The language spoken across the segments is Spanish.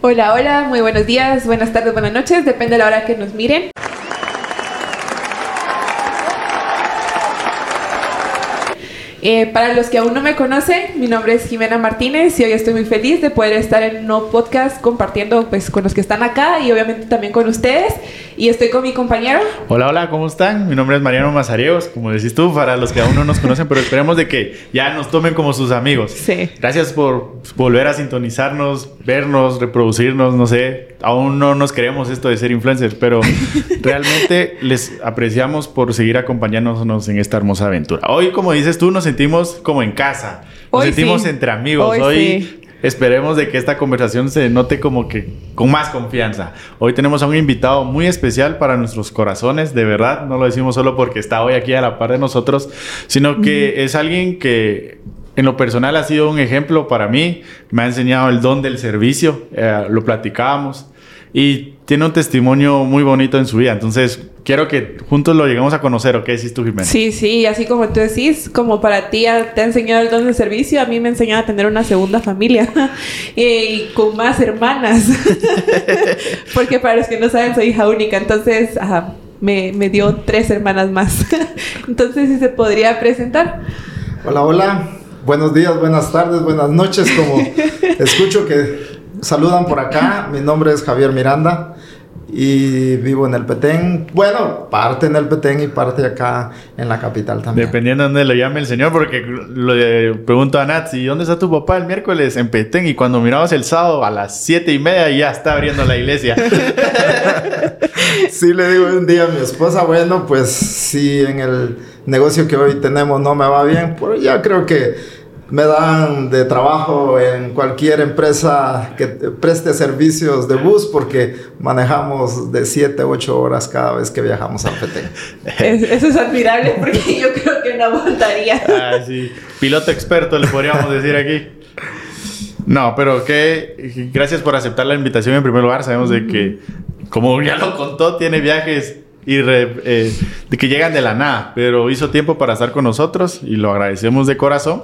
Hola, hola, muy buenos días, buenas tardes, buenas noches, depende de la hora que nos miren. Eh, para los que aún no me conocen, mi nombre es Jimena Martínez y hoy estoy muy feliz de poder estar en un nuevo podcast compartiendo pues con los que están acá y obviamente también con ustedes. Y estoy con mi compañero. Hola, hola, ¿cómo están? Mi nombre es Mariano Mazariegos, como decís tú, para los que aún no nos conocen, pero esperemos de que ya nos tomen como sus amigos. Sí. Gracias por volver a sintonizarnos, vernos, reproducirnos, no sé, aún no nos queremos esto de ser influencers, pero realmente les apreciamos por seguir acompañándonos en esta hermosa aventura. Hoy, como dices tú, nos sentimos como en casa, nos Hoy sentimos sí. entre amigos. Hoy Hoy, sí. esperemos de que esta conversación se note como que con más confianza. Hoy tenemos a un invitado muy especial para nuestros corazones, de verdad, no lo decimos solo porque está hoy aquí a la par de nosotros, sino que es alguien que en lo personal ha sido un ejemplo para mí, me ha enseñado el don del servicio, eh, lo platicábamos y tiene un testimonio muy bonito en su vida. Entonces, quiero que juntos lo lleguemos a conocer, ¿o qué decís tú, Jimena? Sí, sí, así como tú decís, como para ti ya te ha enseñado el don de servicio, a mí me ha enseñado a tener una segunda familia y con más hermanas. Porque para los que no saben, soy hija única, entonces ajá, me, me dio tres hermanas más. entonces, si se podría presentar. Hola, hola. Buenos días, buenas tardes, buenas noches. Como escucho que saludan por acá, mi nombre es Javier Miranda y vivo en el Petén. Bueno, parte en el Petén y parte acá en la capital también. Dependiendo de dónde lo llame el señor, porque le pregunto a Nat, ¿y dónde está tu papá el miércoles? En Petén. Y cuando miramos el sábado a las siete y media ya está abriendo la iglesia. Sí, le digo un día a mi esposa, bueno, pues si en el negocio que hoy tenemos no me va bien, pues ya creo que me dan de trabajo en cualquier empresa que preste servicios de bus porque manejamos de 7 a 8 horas cada vez que viajamos a Petén. Es- eso es admirable porque yo creo que no aguantaría. ah, sí. Piloto experto, le podríamos decir aquí. No, pero que gracias por aceptar la invitación en primer lugar. Sabemos de que, como ya lo contó, tiene viajes y re- eh, de que llegan de la nada, pero hizo tiempo para estar con nosotros y lo agradecemos de corazón.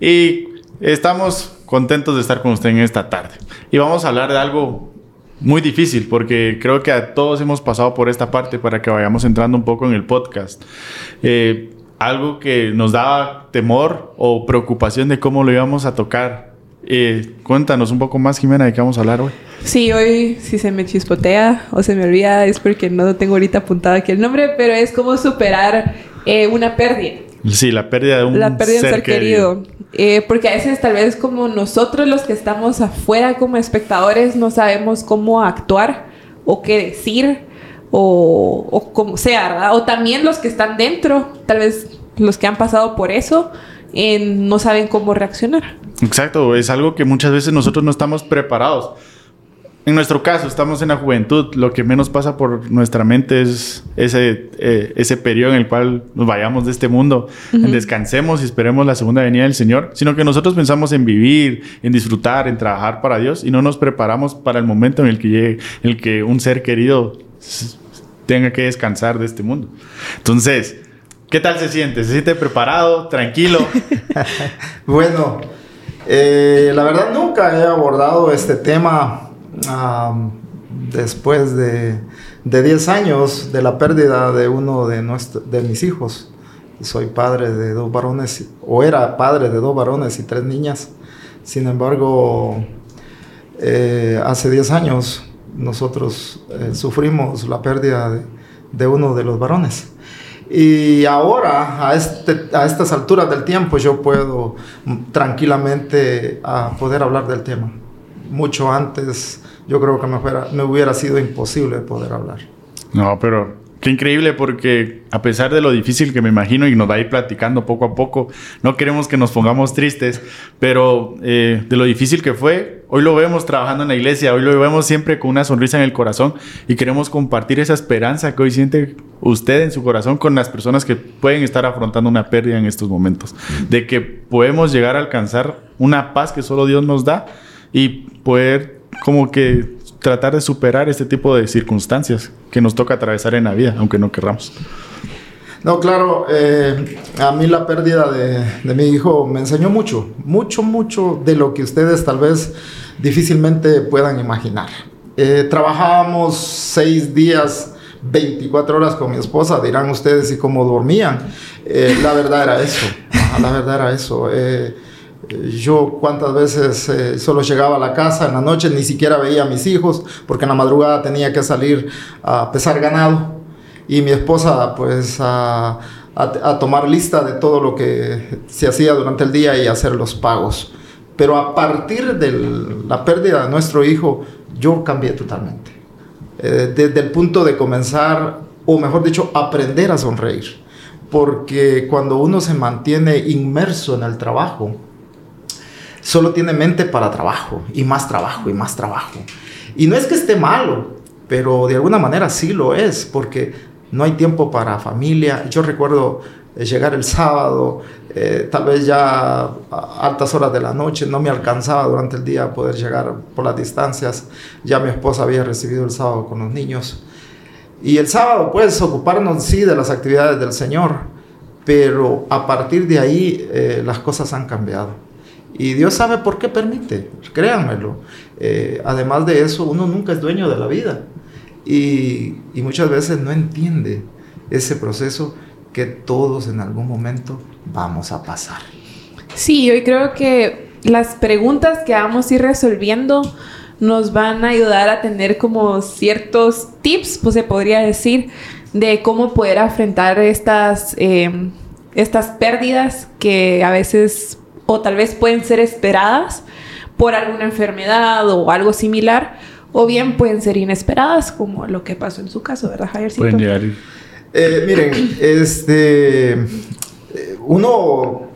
Y estamos contentos de estar con usted en esta tarde. Y vamos a hablar de algo muy difícil porque creo que a todos hemos pasado por esta parte para que vayamos entrando un poco en el podcast. Eh, algo que nos daba temor o preocupación de cómo lo íbamos a tocar. Eh, cuéntanos un poco más, Jimena, de qué vamos a hablar hoy. Sí, hoy si se me chispotea o se me olvida es porque no tengo ahorita apuntado aquí el nombre, pero es como superar eh, una pérdida. Sí, la pérdida de un, la pérdida de un ser querido. Eh, porque a veces tal vez como nosotros los que estamos afuera como espectadores no sabemos cómo actuar o qué decir o, o como sea, ¿verdad? O también los que están dentro, tal vez los que han pasado por eso, eh, no saben cómo reaccionar. Exacto, es algo que muchas veces nosotros no estamos preparados. En nuestro caso, estamos en la juventud, lo que menos pasa por nuestra mente es ese, eh, ese periodo en el cual nos vayamos de este mundo, descansemos y esperemos la segunda venida del Señor, sino que nosotros pensamos en vivir, en disfrutar, en trabajar para Dios y no nos preparamos para el momento en el que llegue, en el que un ser querido tenga que descansar de este mundo. Entonces, ¿qué tal se siente? ¿Se siente preparado, tranquilo? Bueno, eh, la verdad nunca he abordado este tema am, después de, de 10 años de la pérdida de uno de, nuestro- de mis hijos. Soy padre de dos varones, o era padre de dos varones y tres niñas. Sin embargo, eh, hace 10 años nosotros eh, sufrimos la pérdida de, de uno de los varones. Y ahora, a, este, a estas alturas del tiempo, yo puedo tranquilamente ah, poder hablar del tema. Mucho antes, yo creo que me, fuera- me hubiera sido imposible poder hablar. No, pero qué increíble porque a pesar de lo difícil que me imagino y nos va a ir platicando poco a poco, no queremos que nos pongamos tristes, pero eh, de lo difícil que fue, hoy lo vemos trabajando en la iglesia, hoy lo vemos siempre con una sonrisa en el corazón y queremos compartir esa esperanza que hoy siente usted en su corazón con las personas que pueden estar afrontando una pérdida en estos momentos, de que podemos llegar a alcanzar una paz que solo Dios nos da y poder como que tratar de superar este tipo de circunstancias que nos toca atravesar en la vida, aunque no querramos. No, claro, eh, a mí la pérdida de, de mi hijo me enseñó mucho, mucho, mucho de lo que ustedes tal vez difícilmente puedan imaginar. Eh, trabajábamos seis días 24 horas con mi esposa, dirán ustedes y cómo dormían. Eh, la verdad era eso, la verdad era eso. Eh, yo cuántas veces eh, solo llegaba a la casa en la noche, ni siquiera veía a mis hijos, porque en la madrugada tenía que salir a pesar ganado. Y mi esposa pues a, a tomar lista de todo lo que se hacía durante el día y hacer los pagos. Pero a partir de la pérdida de nuestro hijo, yo cambié totalmente eh, desde el punto de comenzar, o mejor dicho, aprender a sonreír. Porque cuando uno se mantiene inmerso en el trabajo, solo tiene mente para trabajo, y más trabajo, y más trabajo. Y no es que esté malo, pero de alguna manera sí lo es, porque no hay tiempo para familia. Yo recuerdo eh, llegar el sábado, eh, tal vez ya a altas horas de la noche, no me alcanzaba durante el día a poder llegar por las distancias. Ya mi esposa había recibido el sábado con los niños. Y el sábado, pues, ocuparnos, sí, de las actividades del Señor, pero a partir de ahí eh, las cosas han cambiado. Y Dios sabe por qué permite, créanmelo. Eh, además de eso, uno nunca es dueño de la vida y, y muchas veces no entiende ese proceso que todos en algún momento vamos a pasar. Sí, hoy creo que las preguntas que vamos a ir resolviendo nos van a ayudar a tener como ciertos tips, pues se podría decir, de cómo poder afrontar estas, eh, estas pérdidas que a veces o tal vez pueden ser esperadas por alguna enfermedad o algo similar, o bien pueden ser inesperadas, como lo que pasó en su caso, ¿verdad, Javiercito? Pueden llegar eh, miren, este, uno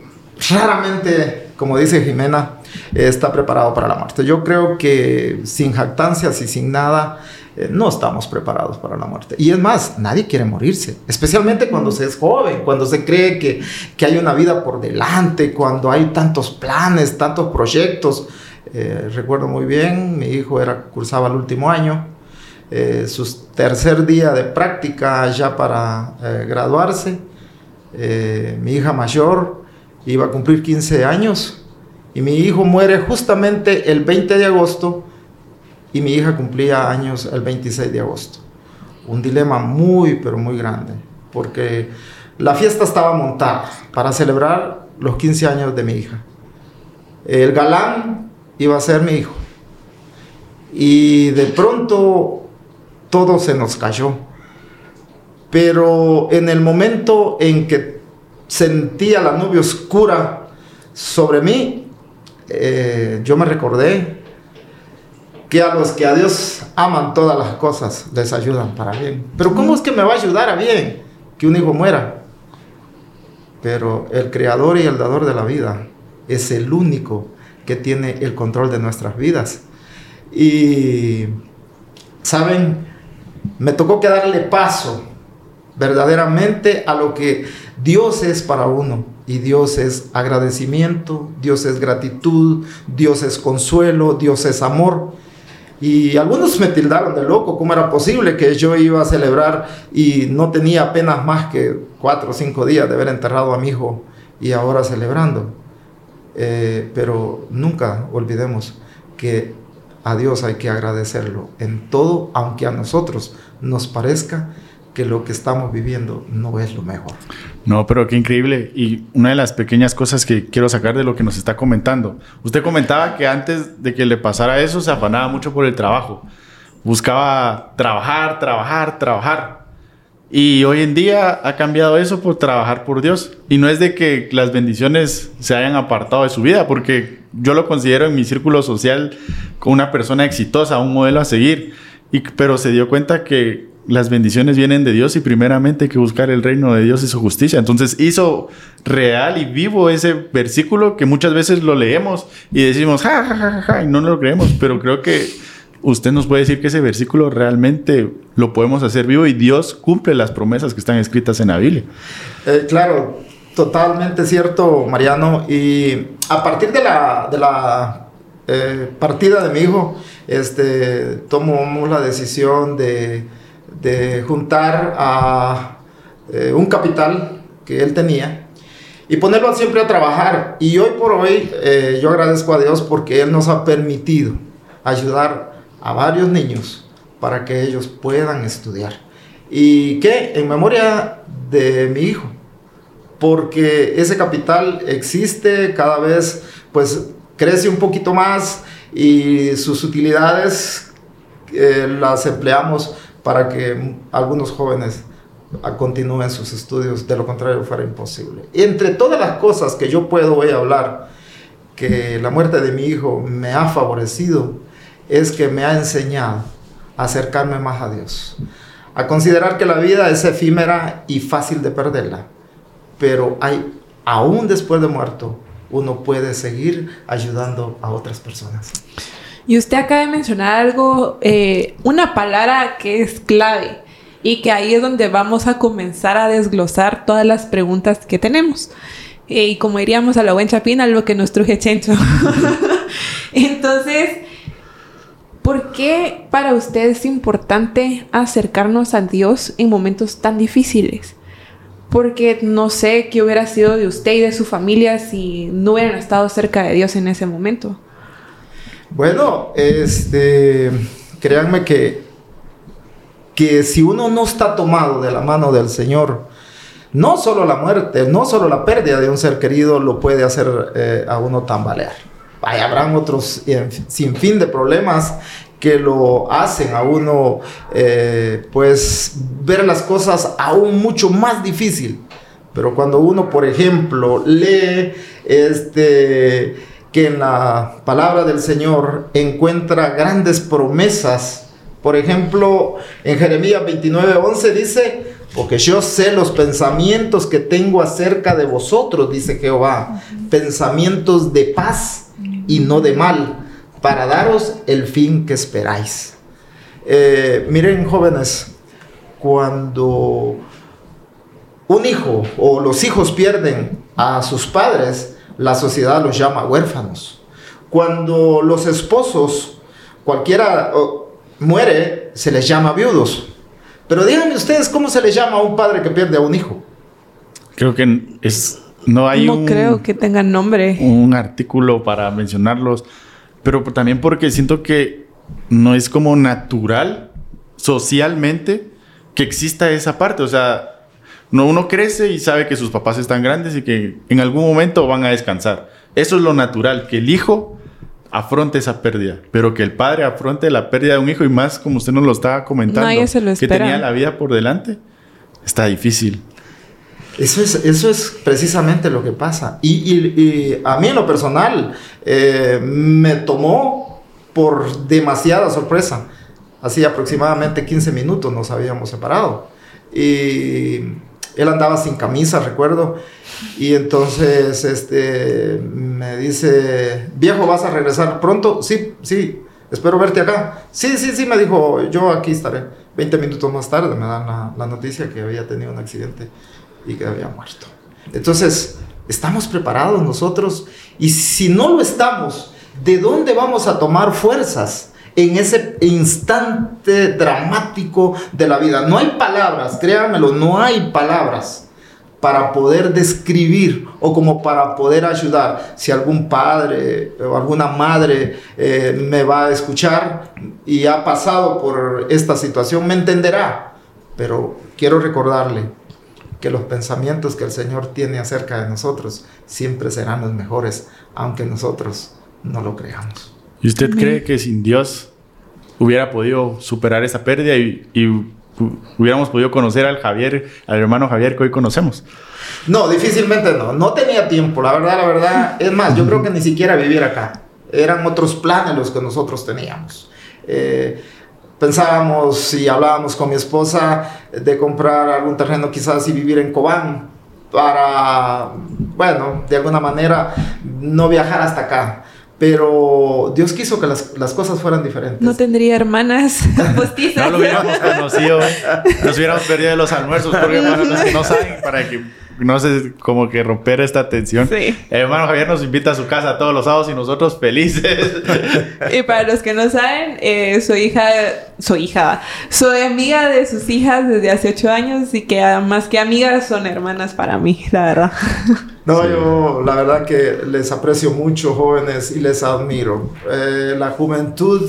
raramente, como dice Jimena, está preparado para la muerte. Yo creo que sin jactancias y sin nada, eh, no estamos preparados para la muerte. Y es más, nadie quiere morirse, especialmente cuando se es joven, cuando se cree que, que hay una vida por delante, cuando hay tantos planes, tantos proyectos. Eh, recuerdo muy bien, mi hijo era, cursaba el último año eh, su tercer día de práctica ya para graduarse. Mi hija mayor iba a cumplir 15 años y mi hijo muere justamente el 20 de agosto y mi hija cumplía años el 26 de agosto. Un dilema muy, pero muy grande, porque la fiesta estaba montada para celebrar los 15 años de mi hija. El galán iba a ser mi hijo. Y de pronto todo se nos cayó. Pero en el momento en que sentía la nube oscura sobre mí, eh, yo me recordé que a los que a Dios aman todas las cosas les ayudan para bien. Pero ¿cómo es que me va a ayudar a bien que un hijo muera? Pero el creador y el dador de la vida es el único que tiene el control de nuestras vidas. Y, ¿saben? me tocó que darle paso verdaderamente a lo que Dios es para uno. Y Dios es agradecimiento, Dios es gratitud, Dios es consuelo, Dios es amor. Y algunos me tildaron de loco, ¿cómo era posible que yo iba a celebrar y no tenía apenas más que cuatro o cinco días de haber enterrado a mi hijo y ahora celebrando? Eh, pero nunca olvidemos que a Dios hay que agradecerlo en todo, aunque a nosotros nos parezca que lo que estamos viviendo no es lo mejor. No, pero qué increíble. Y una de las pequeñas cosas que quiero sacar de lo que nos está comentando. Usted comentaba que antes de que le pasara eso se afanaba mucho por el trabajo. Buscaba trabajar, trabajar, trabajar. Y hoy en día ha cambiado eso por trabajar por Dios. Y no es de que las bendiciones se hayan apartado de su vida, porque yo lo considero en mi círculo social como una persona exitosa, un modelo a seguir. Pero se dio cuenta que las bendiciones vienen de Dios y primeramente hay que buscar el reino de Dios y su justicia. Entonces hizo real y vivo ese versículo que muchas veces lo leemos y decimos, ja, ja, ja, ja, y no lo creemos, pero creo que usted nos puede decir que ese versículo realmente lo podemos hacer vivo y Dios cumple las promesas que están escritas en la Biblia. Eh, claro, totalmente cierto, Mariano. Y a partir de la, eh, partida de mi hijo, este, tomamos la decisión de, de juntar a eh, un capital que él tenía y ponerlo siempre a trabajar. Y hoy por hoy yo agradezco a Dios porque Él nos ha permitido ayudar a varios niños para que ellos puedan estudiar. ¿Y qué? En memoria de mi hijo, porque ese capital existe cada vez, pues crece un poquito más y sus utilidades eh, las empleamos para que algunos jóvenes continúen sus estudios, de lo contrario fuera imposible. Entre todas las cosas que yo puedo hoy hablar, que la muerte de mi hijo me ha favorecido, es que me ha enseñado a acercarme más a Dios, a considerar que la vida es efímera y fácil de perderla, pero hay, aún después de muerto, uno puede seguir ayudando a otras personas. Y usted acaba de mencionar algo, eh, una palabra que es clave y que ahí es donde vamos a comenzar a desglosar todas las preguntas que tenemos. Eh, y como diríamos a la buen chapina, lo que nos truje Chencho. Entonces, ¿por qué para usted es importante acercarnos a Dios en momentos tan difíciles? Porque no sé qué hubiera sido de usted y de su familia si no hubieran estado cerca de Dios en ese momento. Bueno, este, créanme que que si uno no está tomado de la mano del Señor, no solo la muerte, no solo la pérdida de un ser querido lo puede hacer eh, a uno tambalear. Habrán otros sin fin de problemas que lo hacen a uno, eh, pues, ver las cosas aún mucho más difícil. Pero cuando uno, por ejemplo, lee este, que en la palabra del Señor encuentra grandes promesas, por ejemplo, en Jeremías 29:11 dice, porque yo sé los pensamientos que tengo acerca de vosotros, dice Jehová, pensamientos de paz y no de mal, para daros el fin que esperáis. Eh, miren jóvenes, cuando un hijo o los hijos pierden a sus padres, la sociedad los llama huérfanos. Cuando los esposos, cualquiera muere, se les llama viudos. Pero díganme ustedes cómo se les llama a un padre que pierde a un hijo. Creo que es no hay no creo que tengan nombre. Un artículo para mencionarlos, pero también porque siento que no es como natural socialmente que exista esa parte, o sea, no uno crece y sabe que sus papás están grandes y que en algún momento van a descansar. Eso es lo natural, que el hijo afronte esa pérdida, pero que el padre afronte la pérdida de un hijo y más como usted nos lo estaba comentando, que tenía la vida por delante, está difícil. Eso es, eso es precisamente lo que pasa. Y, a mí en lo personal eh, me tomó por demasiada sorpresa. Así aproximadamente 15 minutos nos habíamos separado. Y él andaba sin camisa, recuerdo. Y entonces este, me dice, viejo, ¿vas a regresar pronto? Sí, sí, espero verte acá. Sí, sí, sí, me dijo, yo aquí estaré. 20 minutos más tarde me dan la, la noticia que había tenido un accidente y que había muerto. Entonces, estamos preparados nosotros y si no lo estamos, ¿de dónde vamos a tomar fuerzas? En ese instante dramático de la vida. No hay palabras, créanmelo, no hay palabras para poder describir o como para poder ayudar. Si algún padre o alguna madre eh, me va a escuchar y ha pasado por esta situación, me entenderá. Pero quiero recordarle que los pensamientos que el Señor tiene acerca de nosotros siempre serán los mejores, aunque nosotros no lo creamos. ¿Y usted cree que sin Dios hubiera podido superar esa pérdida y, hubiéramos podido conocer al Javier, al hermano Javier que hoy conocemos? No, difícilmente no. No tenía tiempo, la verdad, la verdad. Es más, yo creo que ni siquiera vivir acá. Eran otros planes los que nosotros teníamos. Eh, pensábamos y hablábamos con mi esposa de comprar algún terreno quizás y vivir en Cobán para, bueno, de alguna manera no viajar hasta acá. Pero Dios quiso que las, las, cosas fueran diferentes. No tendría hermanas postizas. no lo hubiéramos conocido. Nos hubiéramos perdido de los almuerzos. Porque para los que no saben, para que no sé, como que romper esta tensión. Sí. hermano Javier nos invita a su casa todos los sábados y nosotros felices. y para los que no saben, eh, soy hija, soy hija, soy amiga de sus hijas desde hace ocho años y que más que amigas son hermanas para mí, la verdad. No, yo la verdad que les aprecio mucho, jóvenes, y les admiro. Eh, la juventud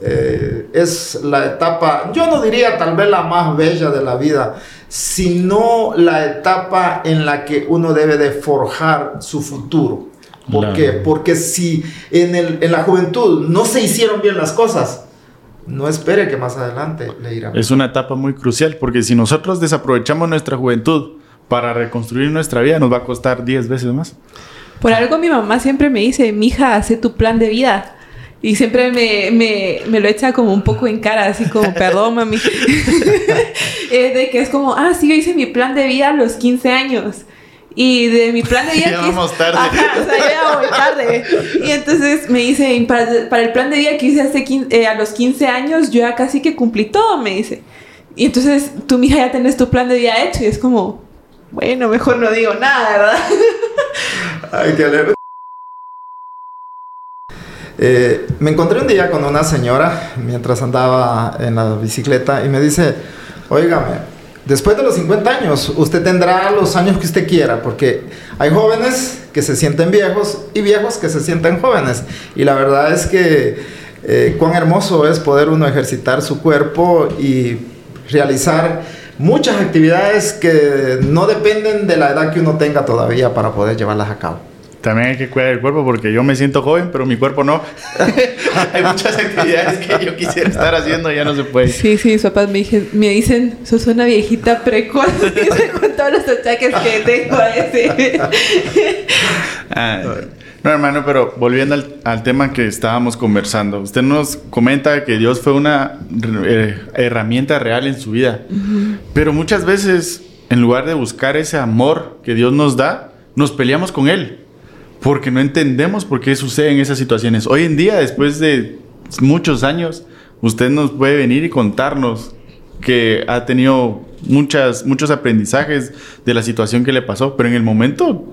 eh, es la etapa, yo no diría tal vez la más bella de la vida, sino la etapa en la que uno debe de forjar su futuro. ¿Por qué? Porque si en, el, en la juventud no se hicieron bien las cosas, no espere que más adelante le irá. Es una etapa muy crucial porque si nosotros desaprovechamos nuestra juventud para reconstruir nuestra vida, nos va a costar 10 veces más. Por algo mi mamá siempre me dice, mija, hace tu plan de vida. Y siempre me, me, me, lo echa como un poco en cara, así como, perdón, mami. de que es como, ah, sí, yo hice mi plan de vida a los 15 años. Y de mi plan de vida... ya vamos tarde. Ajá, o sea, ya voy tarde. Y entonces me dice, para, para el plan de vida que hice hace eh, a los 15 años, yo ya casi que cumplí todo, me dice. Y entonces tú, mija, ya tenés tu plan de vida hecho. Y es como, bueno, mejor no digo nada, ¿verdad? Ay, qué alegre. Eh, me encontré un día con una señora mientras andaba en la bicicleta y me dice, oígame, después de los 50 años usted tendrá los años que usted quiera, porque hay jóvenes que se sienten viejos y viejos que se sienten jóvenes. Y la verdad es que eh, cuán hermoso es poder uno ejercitar su cuerpo y realizar muchas actividades que no dependen de la edad que uno tenga todavía para poder llevarlas a cabo. También hay que cuidar el cuerpo porque yo me siento joven, pero mi cuerpo no. hay muchas actividades que yo quisiera estar haciendo y ya no se puede. Sí, sí, mis papás me, me dicen, sos una viejita precoz con todos los achaques que tengo a ese. Ah, no, hermano, pero volviendo al, tema que estábamos conversando, usted nos comenta que Dios fue una eh, herramienta real en su vida, pero muchas veces, en lugar de buscar ese amor que Dios nos da, nos peleamos con Él porque no entendemos por qué suceden esas situaciones. Hoy en día, después de muchos años, usted nos puede venir y contarnos que ha tenido muchas, muchos aprendizajes de la situación que le pasó, pero en el momento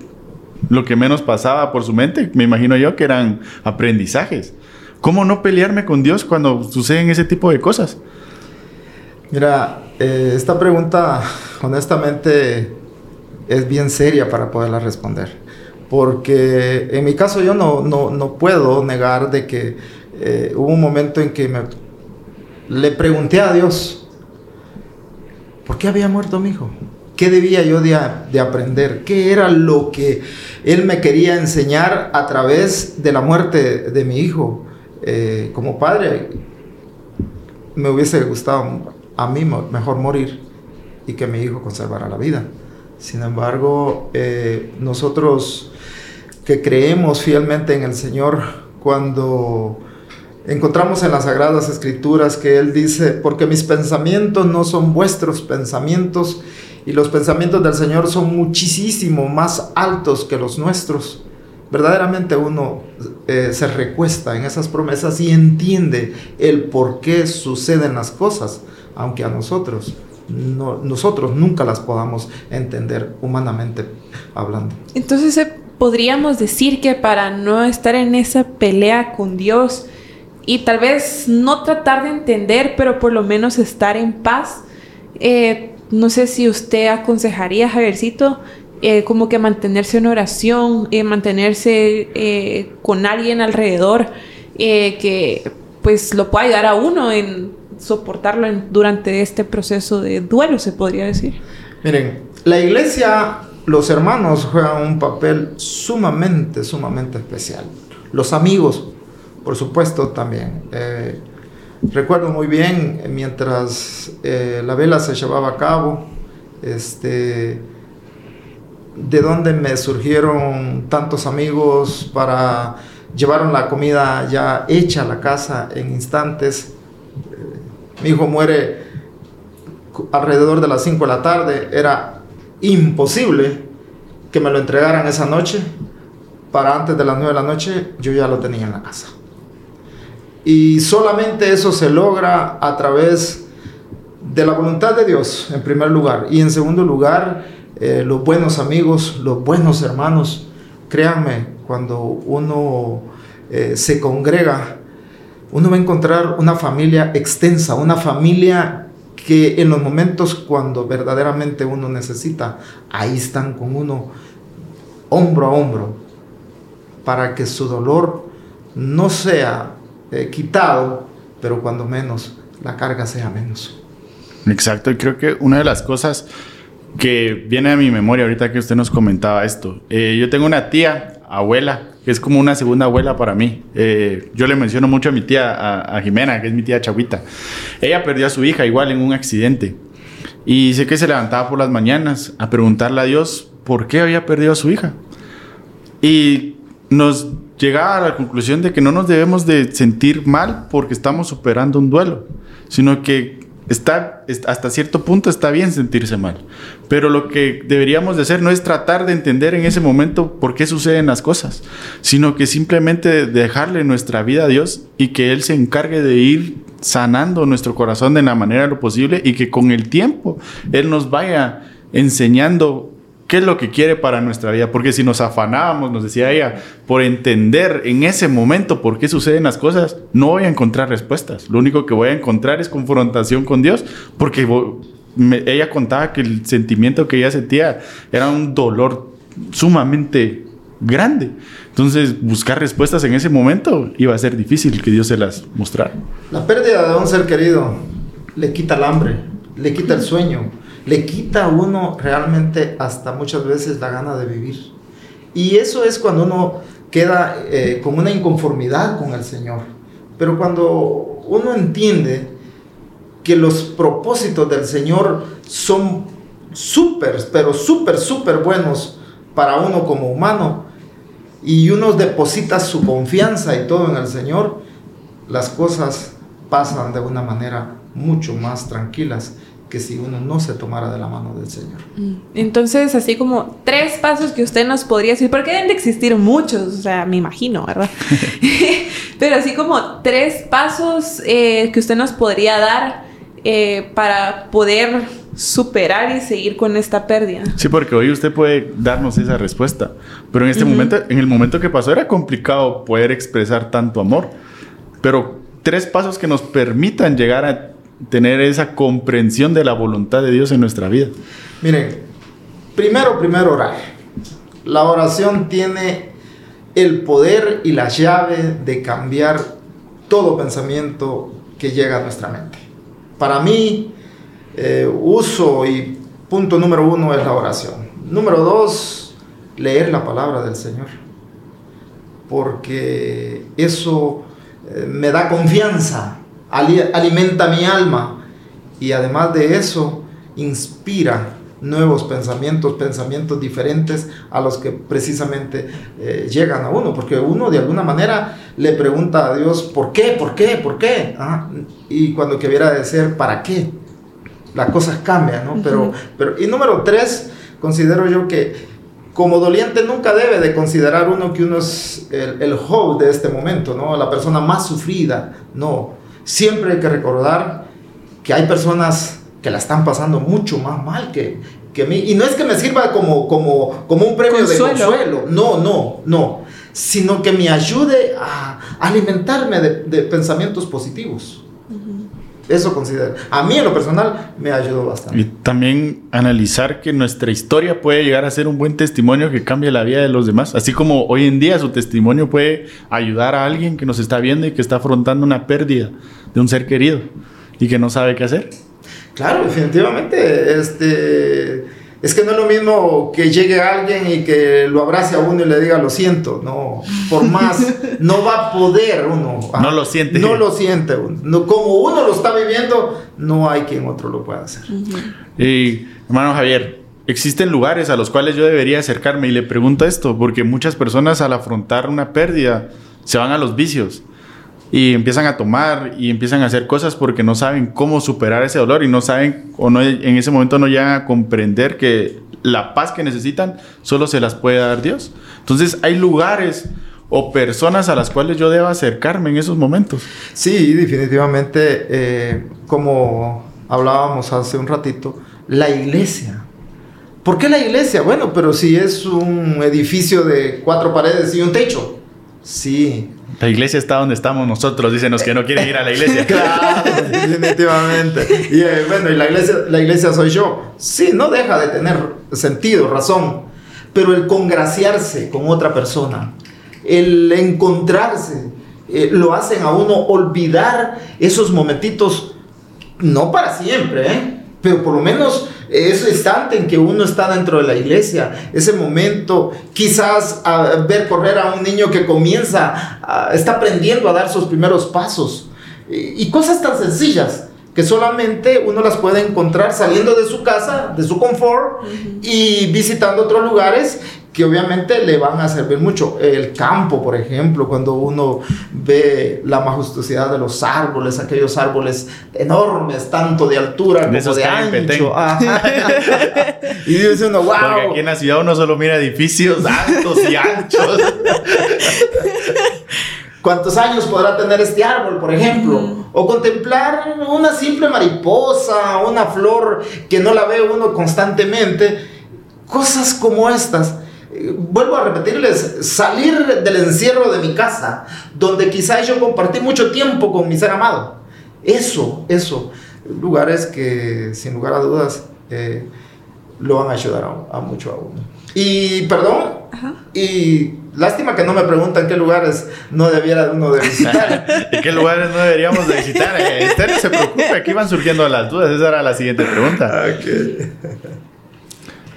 lo que menos pasaba por su mente, me imagino yo, que eran aprendizajes. ¿Cómo no pelearme con Dios cuando suceden ese tipo de cosas? Mira, eh, esta pregunta honestamente es bien seria para poderla responder porque en mi caso yo no, no, no puedo negar de que eh, hubo un momento en que me, le pregunté a Dios, ¿por qué había muerto mi hijo? ¿Qué debía yo de, de, aprender? ¿Qué era lo que Él me quería enseñar a través de la muerte de mi hijo? Eh, como padre, me hubiese gustado a mí mejor morir y que mi hijo conservara la vida. Sin embargo, eh, nosotros que creemos fielmente en el Señor cuando encontramos en las Sagradas Escrituras que Él dice, porque mis pensamientos no son vuestros pensamientos y los pensamientos del Señor son muchísimo más altos que los nuestros. Verdaderamente uno eh, se recuesta en esas promesas y entiende el por qué suceden las cosas, aunque a nosotros nosotros nunca las podamos entender humanamente hablando. Entonces podríamos decir que para no estar en esa pelea con Dios y tal vez no tratar de entender, pero por lo menos estar en paz, eh, no sé si usted aconsejaría, Javiercito, eh, como que mantenerse en oración, eh, mantenerse con alguien alrededor que pues lo pueda ayudar a uno en soportarlo durante este proceso de duelo, se podría decir. Miren, la iglesia los hermanos juegan un papel sumamente, sumamente especial. Los amigos, por supuesto, también. Eh, recuerdo muy bien, mientras eh, la vela se llevaba a cabo, este, de dónde me surgieron tantos amigos para llevaron la comida ya hecha a la casa en instantes. Eh, mi hijo muere alrededor de las 5 de la tarde, era imposible que me lo entregaran esa noche. Para antes de las 9 de la noche yo ya lo tenía en la casa. Y solamente eso se logra a través de la voluntad de Dios, en primer lugar. Y en segundo lugar, eh, los buenos amigos, los buenos hermanos. Créanme, cuando uno eh, se congrega, uno va a encontrar una familia extensa, una familia que en los momentos cuando verdaderamente uno necesita, ahí están con uno hombro a hombro, para que su dolor no sea eh, quitado, pero cuando menos la carga sea menos. Exacto, y creo que una de las cosas que viene a mi memoria ahorita que usted nos comentaba esto, eh, yo tengo una tía, abuela, que es como una segunda abuela para mí. Eh, yo le menciono mucho a mi tía, a, a, Jimena, que es mi tía Chavita. Ella perdió a su hija igual en un accidente. Y sé que se levantaba por las mañanas a preguntarle a Dios por qué había perdido a su hija. Y nos llegaba a la conclusión de que no nos debemos de sentir mal porque estamos superando un duelo, sino que está, hasta cierto punto está bien sentirse mal. Pero lo que deberíamos de hacer no es tratar de entender en ese momento por qué suceden las cosas, sino que simplemente dejarle nuestra vida a Dios y que Él se encargue de ir sanando nuestro corazón de la manera lo posible y que con el tiempo Él nos vaya enseñando qué es lo que quiere para nuestra vida. Porque si nos afanábamos, nos decía ella, por entender en ese momento por qué suceden las cosas, no voy a encontrar respuestas. Lo único que voy a encontrar es confrontación con Dios, porque ella contaba que el sentimiento que ella sentía era un dolor sumamente grande. Entonces, buscar respuestas en ese momento iba a ser difícil que Dios se las mostrara. La pérdida de un ser querido le quita el hambre, le quita el sueño le quita a uno realmente hasta muchas veces la gana de vivir. Y eso es cuando uno queda eh, con una inconformidad con el Señor. Pero cuando uno entiende que los propósitos del Señor son súper, pero súper, súper buenos para uno como humano, y uno deposita su confianza y todo en el Señor, las cosas pasan de una manera mucho más tranquilas que si uno no se tomara de la mano del Señor. Mm. Entonces, así como tres pasos que usted nos podría decir, porque deben de existir muchos, o sea, me imagino, ¿verdad? Pero así como tres pasos eh, que usted nos podría dar eh, para poder superar y seguir con esta pérdida. Sí, porque hoy usted puede darnos esa respuesta, pero en este momento, en el momento que pasó era complicado poder expresar tanto amor, pero tres pasos que nos permitan llegar a tener esa comprensión de la voluntad de Dios en nuestra vida? Miren, primero, primero orar. La oración tiene el poder y la llave de cambiar todo pensamiento que llega a nuestra mente. Para mí, eh, uso y punto número uno es la oración. Número dos, leer la palabra del Señor. Porque eso eh, me da confianza alimenta mi alma y además de eso inspira nuevos pensamientos, pensamientos diferentes a los que precisamente eh, llegan a uno, porque uno de alguna manera le pregunta a Dios, ¿por qué? ¿Por qué? ¿Por qué? Ah, y cuando quería decir, ¿para qué? Las cosas cambian, ¿no? pero, pero, y número tres, considero yo que como doliente nunca debe de considerar uno que uno es el, el de este momento, ¿no? La persona más sufrida, no siempre hay que recordar que hay personas que la están pasando mucho más mal que, que mí. Y no es que me sirva como, como, como un premio de consuelo. No, no, no. Sino que me ayude a alimentarme de, pensamientos positivos. Eso considero. A mí en lo personal me ayudó bastante. Y también analizar que nuestra historia puede llegar a ser un buen testimonio que cambie la vida de los demás. Así como hoy en día su testimonio puede ayudar a alguien que nos está viendo y que está afrontando una pérdida de un ser querido y que no sabe qué hacer. Claro, definitivamente. Este, es que no es lo mismo que llegue alguien y que lo abrace a uno y le diga lo siento. No, por más, no va a poder uno. No lo siente. No lo siente uno. No, como uno lo está viviendo, no hay quien otro lo pueda hacer. Y hermano Javier, existen lugares a los cuales yo debería acercarme y le pregunto esto, porque muchas personas al afrontar una pérdida se van a los vicios y empiezan a tomar y empiezan a hacer cosas porque no saben cómo superar ese dolor y no saben o no en ese momento no llegan a comprender que la paz que necesitan solo se las puede dar Dios. Entonces hay lugares o personas a las cuales yo debo acercarme en esos momentos. Sí, definitivamente, eh, como hablábamos hace un ratito, la iglesia ¿Por qué la iglesia? Bueno, pero si es un edificio de cuatro paredes y un techo. Sí. La iglesia está donde estamos nosotros, dicen los que no quieren ir a la iglesia. claro, definitivamente. Y eh, bueno, y la iglesia, la iglesia soy yo. Sí, no deja de tener sentido, razón. Pero el congraciarse con otra persona, el encontrarse, eh, lo hacen a uno olvidar esos momentitos, no para siempre, ¿eh? pero por lo menos ese instante en que uno está dentro de la iglesia, ese momento, quizás a ver correr a un niño que comienza, está aprendiendo a dar sus primeros pasos, y, cosas tan sencillas que solamente uno las puede encontrar saliendo de su casa, de su confort y visitando otros lugares que obviamente le van a servir mucho. El campo, por ejemplo, cuando uno ve la majestuosidad de los árboles, aquellos árboles enormes, tanto de altura como de ancho. y dice uno, wow. Porque aquí en la ciudad uno solo mira edificios altos y anchos. ¿Cuántos años podrá tener este árbol, por ejemplo? O contemplar una simple mariposa, una flor que no la ve uno constantemente. Cosas como estas vuelvo a repetirles, salir del encierro de mi casa, donde quizás yo compartí mucho tiempo con mi ser amado. Eso, eso, lugares que sin lugar a dudas eh, lo van a ayudar a, mucho a uno. Y perdón, y lástima que no me preguntan qué lugares no debiera uno de visitar. ¿Y qué lugares no deberíamos de visitar? Este no se preocupe, aquí van surgiendo las dudas, esa era la siguiente pregunta. Okay.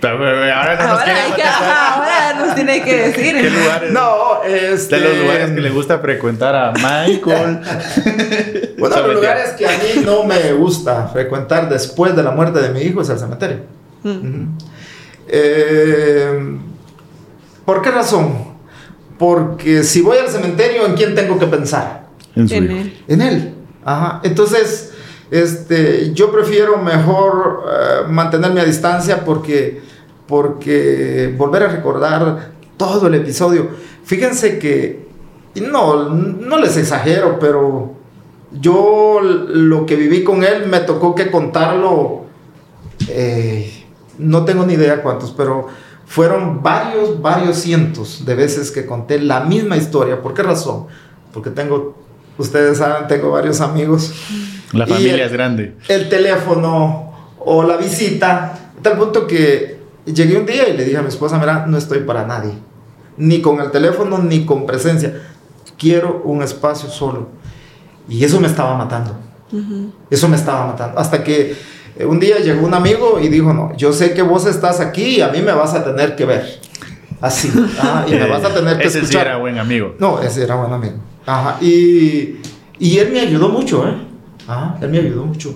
Ahora, nos tiene que decir. ¿Qué lugares? No, este... De los lugares que le gusta frecuentar a Michael. bueno, los lugares que a mí no me gusta frecuentar después de la muerte de mi hijo es el cementerio. Mm. Eh, ¿Por qué razón? Porque si voy al cementerio, ¿en quién tengo que pensar? En, él. En él. Ajá. Entonces, este, yo prefiero mejor uh, mantenerme a distancia porque porque volver a recordar todo el episodio. Fíjense que, no, no les exagero, pero yo lo que viví con él me tocó que contarlo, eh, no tengo ni idea cuántos, pero fueron varios, varios cientos de veces que conté la misma historia. ¿Por qué razón? Porque tengo, ustedes saben, tengo varios amigos. La familia es grande. El teléfono o la visita, tal punto que llegué un día y le dije a mi esposa, mira, no estoy para nadie. Ni con el teléfono, ni con presencia. Quiero un espacio solo. Y eso me estaba matando. Eso me estaba matando. Hasta que eh, un día llegó un amigo y dijo, no, yo sé que vos estás aquí y a mí me vas a tener que ver. Así. y me vas a tener que ese escuchar. Ese era buen amigo. No, ese era buen amigo. Ajá. Y, y él me ayudó mucho, ¿eh? Ajá. Él me ayudó mucho.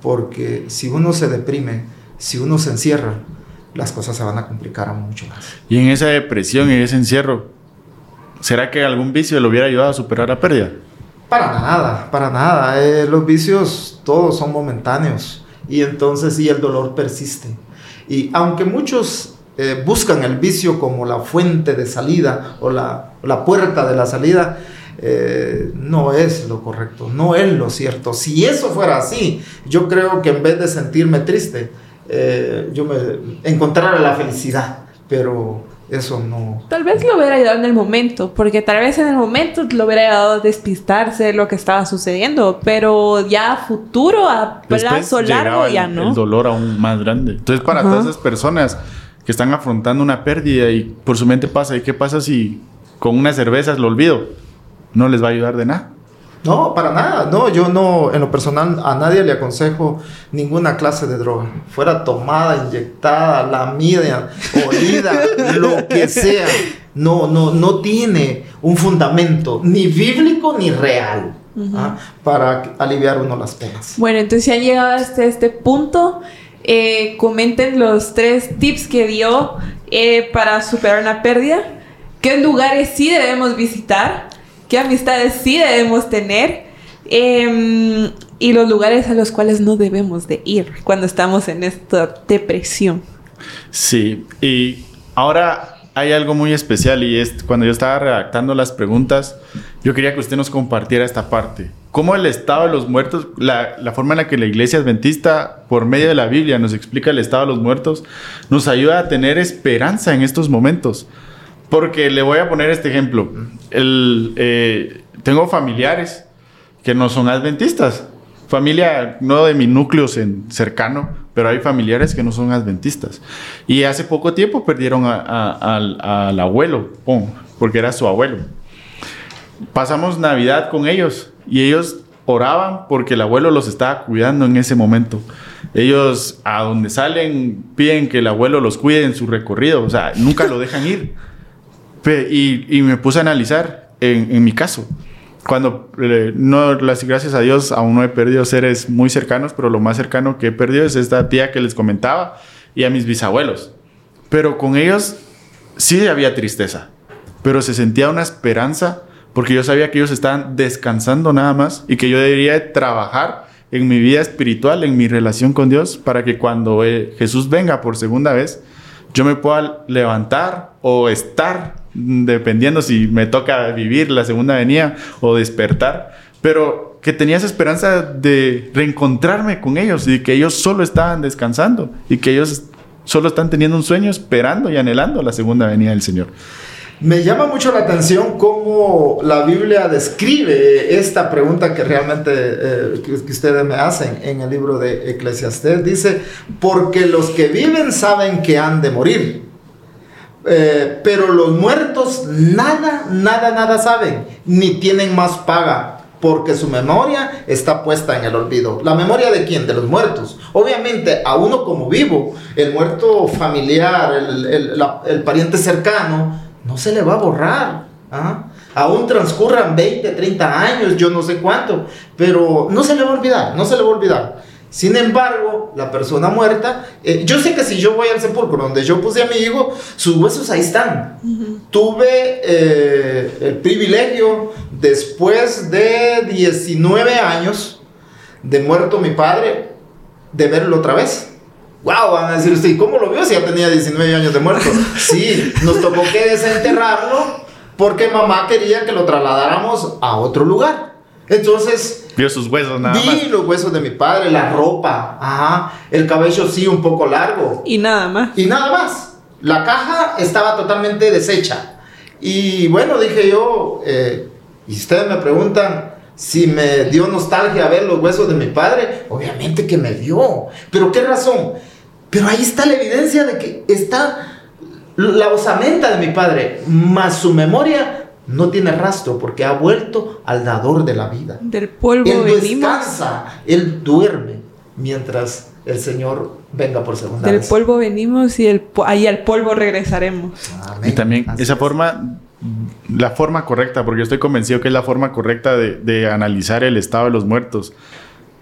Porque si uno se deprime, si uno se encierra, las cosas se van a complicar mucho más. Y en esa depresión, en ese encierro, ¿será que algún vicio le hubiera ayudado a superar la pérdida? Para nada, para nada. Eh, los vicios todos son momentáneos y entonces sí el dolor persiste. Y aunque muchos eh, buscan el vicio como la fuente de salida o la, la puerta de la salida, eh, no es lo correcto, no es lo cierto. Si eso fuera así, yo creo que en vez de sentirme triste, eh, yo me encontrara la felicidad, pero eso no. Tal vez lo hubiera ayudado en el momento, porque tal vez en el momento lo hubiera ayudado a despistarse de lo que estaba sucediendo, pero ya a futuro, a plazo largo, ya no. El dolor aún más grande. Entonces, para todas esas personas que están afrontando una pérdida y por su mente pasa, ¿y qué pasa si con unas cervezas lo olvido? No les va a ayudar de nada. No, para nada. No, yo no, en lo personal, a nadie le aconsejo ninguna clase de droga. Fuera tomada, inyectada, lamida, olida, lo que sea. No, no, no tiene un fundamento ni bíblico ni real. ¿ah? para aliviar uno las penas. Bueno, entonces si han llegado hasta este punto, eh, comenten los tres tips que dio eh, para superar una pérdida. ¿Qué lugares sí debemos visitar? Qué amistades sí debemos tener em, y los lugares a los cuales no debemos de ir cuando estamos en esta depresión. Sí, y ahora hay algo muy especial y es cuando yo estaba redactando las preguntas, yo quería que usted nos compartiera esta parte. ¿Cómo el estado de los muertos, la, la, forma en la que la iglesia adventista, por medio de la Biblia, nos explica el estado de los muertos, nos ayuda a tener esperanza en estos momentos? Porque le voy a poner este ejemplo. El, eh, tengo familiares que no son adventistas. Familia, no de mi núcleo cercano, pero hay familiares que no son adventistas. Y hace poco tiempo perdieron al abuelo, porque era su abuelo. Pasamos Navidad con ellos y ellos oraban porque el abuelo los estaba cuidando en ese momento. Ellos a donde salen piden que el abuelo los cuide en su recorrido, o sea, nunca lo dejan ir. Y, me puse a analizar en, en mi caso cuando eh, no las gracias a Dios aún no he perdido seres muy cercanos, pero lo más cercano que he perdido es esta tía que les comentaba y a mis bisabuelos. Pero con ellos sí había tristeza, pero se sentía una esperanza porque yo sabía que ellos estaban descansando nada más y que yo debería trabajar en mi vida espiritual, en mi relación con Dios, para que cuando eh, Jesús venga por segunda vez, yo me pueda levantar o estar dependiendo si me toca vivir la segunda venida o despertar, pero que tenía esa esperanza de reencontrarme con ellos y que ellos solo estaban descansando y que ellos solo están teniendo un sueño esperando y anhelando la segunda venida del Señor. Me llama mucho la atención cómo la Biblia describe esta pregunta que realmente eh, que, ustedes me hacen en el libro de Eclesiastés. Dice, porque los que viven saben que han de morir eh, pero los muertos nada, nada, nada saben, ni tienen más paga, porque su memoria está puesta en el olvido. ¿La memoria de quién? De los muertos. Obviamente, a uno como vivo, el muerto familiar, el, pariente cercano, no se le va a borrar. ¿ah? Aún transcurran 20, 30 años, yo no sé cuánto, pero no se le va a olvidar, no se le va a olvidar. Sin embargo, la persona muerta, eh, yo sé que si yo voy al sepulcro donde yo puse a mi hijo, sus huesos ahí están. Tuve eh, el privilegio, después de 19 años de muerto mi padre, de verlo otra vez. Wow, van a decir usted, ¿y cómo lo vio si ya tenía 19 años de muerto? Sí, nos tocó que desenterrarlo porque mamá quería que lo trasladáramos a otro lugar. Entonces, Vio sus huesos nada vi los huesos de mi padre, la ropa, ajá, el cabello sí un poco largo. Y nada más. Y nada más. La caja estaba totalmente deshecha. Y bueno, dije yo, eh, y ustedes me preguntan si me dio nostalgia ver los huesos de mi padre, obviamente que me dio. ¿Pero qué razón? Pero ahí está la evidencia de que está la osamenta de mi padre, más su memoria no tiene rastro porque ha vuelto al dador de la vida. Del polvo él descansa, él duerme mientras el Señor venga por segunda vez. Del polvo venimos y el, ahí al polvo regresaremos. Y también esa forma, la forma correcta, porque yo estoy convencido que es la forma correcta de, de analizar el estado de los muertos.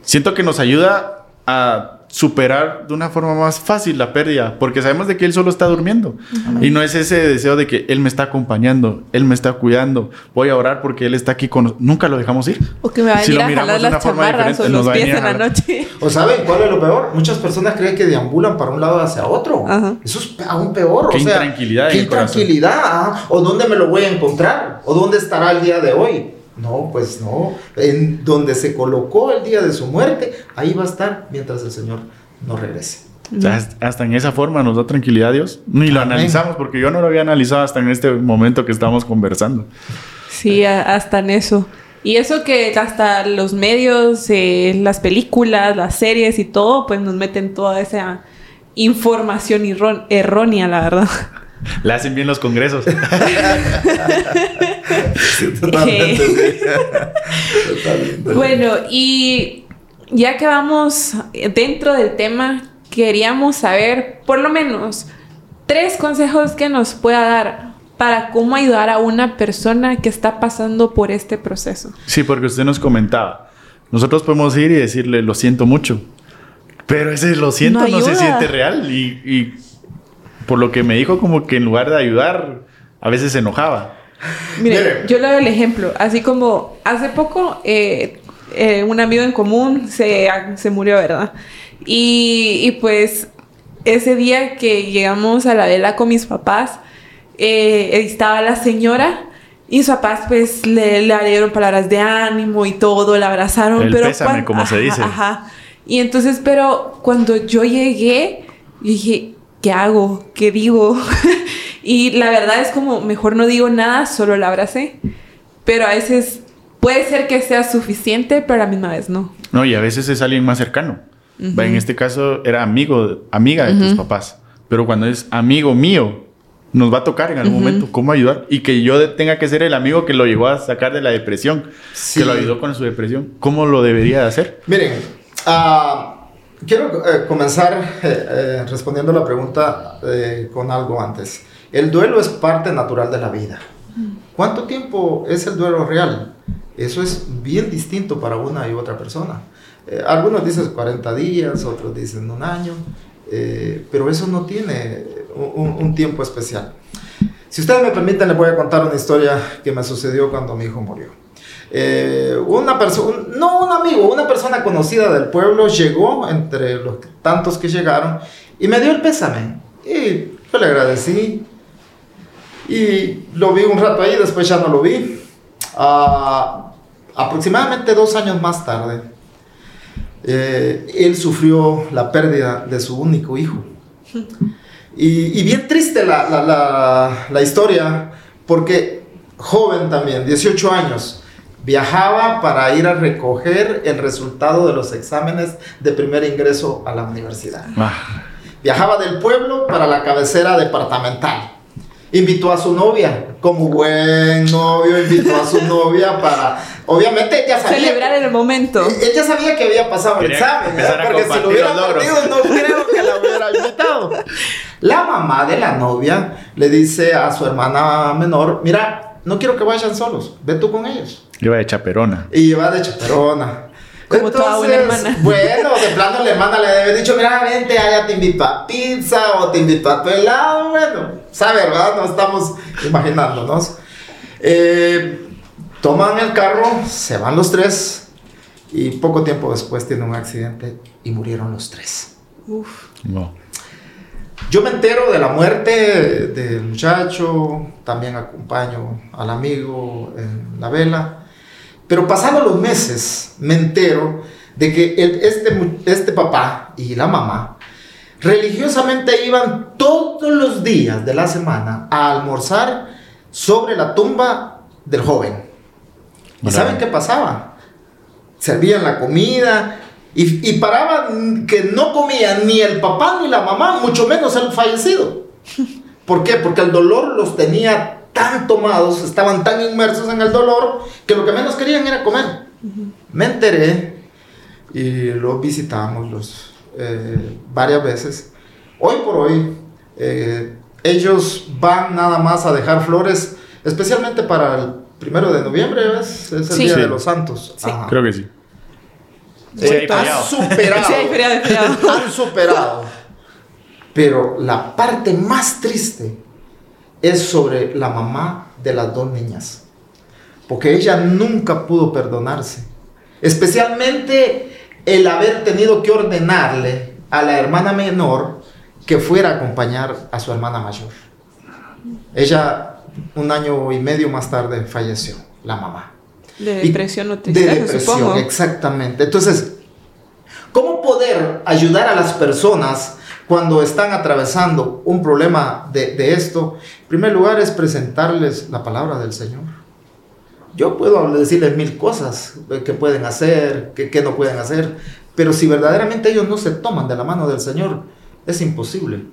Siento que nos ayuda a superar de una forma más fácil la pérdida, porque sabemos de que Él solo está durmiendo. Y no es ese deseo de que Él me está acompañando, Él me está cuidando, voy a orar porque Él está aquí con Nunca lo dejamos ir. O que me va a venir a jalar las chamarras o los pies en la noche. O saben cuál es lo peor? Muchas personas creen que deambulan para un lado hacia otro. Eso es aún peor. Qué intranquilidad. Qué intranquilidad. O dónde me lo voy a encontrar. O dónde estará el día de hoy. No, pues no. En donde se colocó el día de su muerte, ahí va a estar mientras el Señor no regrese. hasta en esa forma nos da tranquilidad Dios. Ni lo analizamos, porque yo no lo había analizado hasta en este momento que estamos conversando. Sí, hasta en eso. Y eso que hasta los medios, eh, las películas, las series y todo, pues nos meten toda esa información errónea, la verdad. La hacen bien los congresos. Bueno, y ya que vamos dentro del tema, queríamos saber por lo menos tres consejos que nos pueda dar para cómo ayudar a una persona que está pasando por este proceso. Sí, porque usted nos comentaba, nosotros podemos ir y decirle, lo siento mucho, pero ese lo siento no, se siente real y, por lo que me dijo como que en lugar de ayudar, a veces se enojaba. Mire, yo le doy el ejemplo. Así como hace poco eh, eh, un amigo en común se, se murió, ¿verdad? Y, y, pues ese día que llegamos a la vela con mis papás, eh, estaba la señora y sus papás pues le, le dieron palabras de ánimo y todo, la abrazaron. El pero pésame, como se dice. Ajá. Y entonces, pero cuando yo llegué, dije, ¿qué hago? ¿Qué digo? y la verdad es como, mejor no digo nada, solo la abracé. Pero a veces puede ser que sea suficiente, pero a la misma vez no. No, y a veces es alguien más cercano. Va, En este caso era amigo, amiga de tus papás. Pero cuando es amigo mío, nos va a tocar en algún momento cómo ayudar. Y que yo tenga que ser el amigo que lo llegó a sacar de la depresión. Sí. Que lo ayudó con su depresión. ¿Cómo lo debería de hacer? Miren, ah, quiero eh, comenzar eh, eh, respondiendo la pregunta eh, con algo antes. El duelo es parte natural de la vida. ¿Cuánto tiempo es el duelo real? Eso es bien distinto para una y otra persona. Eh, algunos dicen 40 días, otros dicen un año, eh, pero eso no tiene un, un- tiempo especial. Si ustedes me permiten, les voy a contar una historia que me sucedió cuando mi hijo murió. Eh, una persona, no un amigo, una persona conocida del pueblo llegó entre los tantos que llegaron y me dio el pésame. Y le agradecí y lo vi un rato ahí, después ya no lo vi. Ah, aproximadamente dos años más tarde, eh, él sufrió la pérdida de su único hijo. Y, bien triste la- la historia, porque joven también, 18 años, viajaba para ir a recoger el resultado de los exámenes de primer ingreso a la universidad. Ah, Viajaba del pueblo para la cabecera departamental. Invitó a su novia, como buen novio, invitó a su novia para... Obviamente ella sabía... Celebrar el momento. Ella sabía que había pasado el Quería examen, empezar ¿verdad? a porque si lo hubiera perdido no creo que la hubiera invitado. La mamá de la novia le dice a su hermana menor, mira, no quiero que vayan solos, ve tú con ellos. Iba de chaperona. Y va de chaperona. Como toda buena hermana. Bueno, de plano la hermana le debe haber dicho, mira, vente, allá te invito a pizza o te invito a tu helado. Bueno, sabe, ¿verdad? No estamos imaginándonos. Eh, toman el carro, se van los tres y poco tiempo después tiene un accidente y murieron los tres. Uf. No. Yo me entero de la muerte del muchacho, también acompaño al amigo en la vela, pero pasados los meses me entero de que el- este, este papá y la mamá religiosamente iban todos los días de la semana a almorzar sobre la tumba del joven. ¿Y saben qué pasaba? Servían la comida y, y paraban que no comían ni el papá ni la mamá, mucho menos el fallecido. ¿Por qué? Porque el dolor los tenía tan tomados, estaban tan inmersos en el dolor, que lo que menos querían era comer. Me enteré y los visitamos los, eh, varias veces. Hoy por hoy, eh, ellos van nada más a dejar flores, especialmente para el primero de noviembre, ¿ves? Es el Sí. Día Sí. de los Santos. Sí. Ajá. Creo que sí. Eh, Sí, hay han superado. Sí, hay feriado, hay feriado. han superado. Pero la parte más triste es sobre la mamá de las dos niñas. Porque ella nunca pudo perdonarse. Especialmente el haber tenido que ordenarle a la hermana menor que fuera a acompañar a su hermana mayor. Ella un año y medio más tarde falleció, la mamá. De depresión o De depresión, supongo. exactamente. Entonces, ¿cómo poder ayudar a las personas cuando están atravesando un problema de, esto? En primer lugar es presentarles la palabra del Señor. Yo puedo decirles mil cosas eh, que pueden hacer, que, que no pueden hacer, pero si verdaderamente ellos no se toman de la mano del Señor, es imposible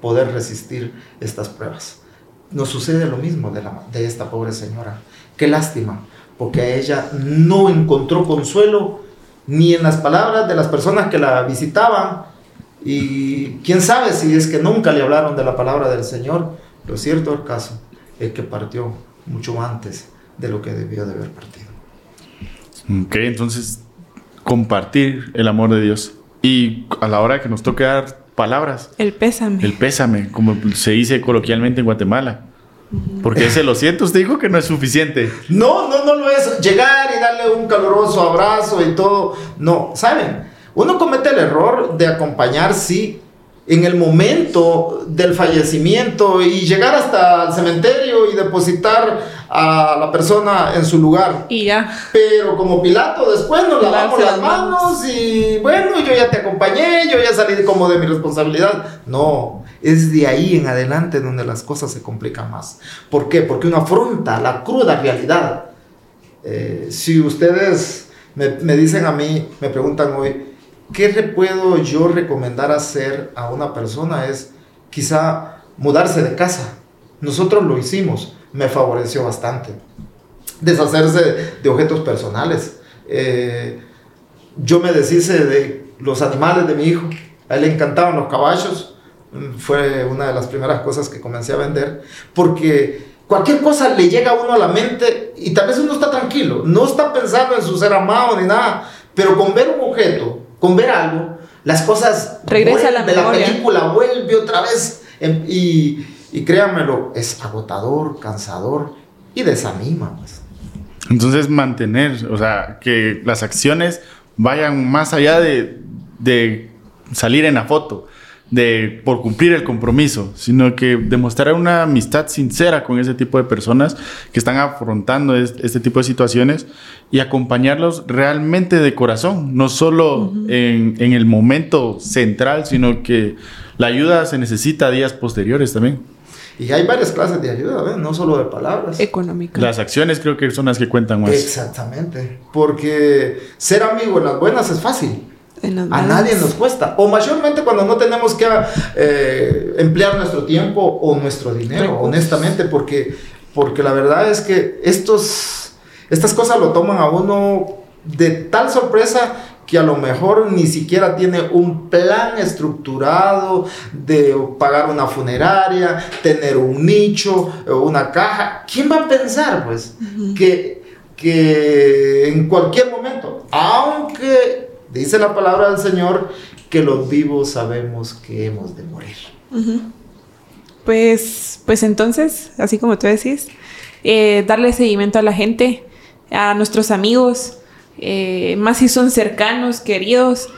poder resistir estas pruebas. Nos sucede lo mismo de, la- de esta pobre señora. Qué lástima, porque ella no encontró consuelo ni en las palabras de las personas que la visitaban. Y quién sabe si es que nunca le hablaron de la palabra del Señor. Lo cierto del caso es que partió mucho antes de lo que debió de haber partido. Ok, entonces compartir el amor de Dios. Y a la hora que nos toque dar palabras, El pésame. el pésame, como se dice coloquialmente en Guatemala. Porque ese lo siento, usted dijo que no es suficiente. No, no, no lo es. Llegar y darle un caluroso abrazo y todo. No, ¿saben? Uno comete el error de acompañar, sí, en el momento del fallecimiento y llegar hasta el cementerio y depositar a la persona en su lugar. Y ya. Pero como Pilato, después nos lavamos las manos. manos y bueno, yo ya te acompañé, yo ya salí como de mi responsabilidad. No, es de ahí en adelante donde las cosas se complican más. ¿Por qué? Porque uno afronta la cruda realidad. Eh, si ustedes me, me dicen a mí, me preguntan hoy, ¿qué le puedo yo recomendar hacer a una persona? Es quizá mudarse de casa. Nosotros lo hicimos, me favoreció bastante. Deshacerse de objetos personales. Eh, yo me deshice de los animales de mi hijo. A él le encantaban los caballos. Mm, Fue una de las primeras cosas que comencé a vender. Porque cualquier cosa le llega a uno a la mente y tal vez uno está tranquilo. No está pensando en su ser amado ni nada. Pero con ver un objeto, con ver algo, las cosas... Regresa a la memoria. película vuelve otra vez. em, Y, y créanmelo, es agotador, cansador y desanima. pues. Entonces mantener, o sea, que las acciones vayan más allá de, de salir en la foto, de por cumplir el compromiso, sino que demostrar una amistad sincera con ese tipo de personas que están afrontando es- este tipo de situaciones y acompañarlos realmente de corazón, no solo en, en el momento central, sino que la ayuda se necesita días posteriores también. Y hay varias clases de ayuda, ¿ves? no solo de palabras. Económica. Las acciones creo que son las que cuentan más. Exactamente. Porque ser amigo en las buenas es fácil. A nadie nos cuesta. O mayormente cuando no tenemos que eh, emplear nuestro tiempo o nuestro dinero, Recursos. honestamente, porque, porque la verdad es que estos, estas cosas lo toman a uno de tal sorpresa que a lo mejor ni siquiera tiene un plan estructurado de pagar una funeraria, tener un nicho, o una caja. ¿Quién va a pensar, pues, que, que en cualquier momento, aunque dice la palabra del Señor, que los vivos sabemos que hemos de morir? Pues, pues entonces, así como tú decís, eh, darle seguimiento a la gente, a nuestros amigos, eh, más si son cercanos, queridos,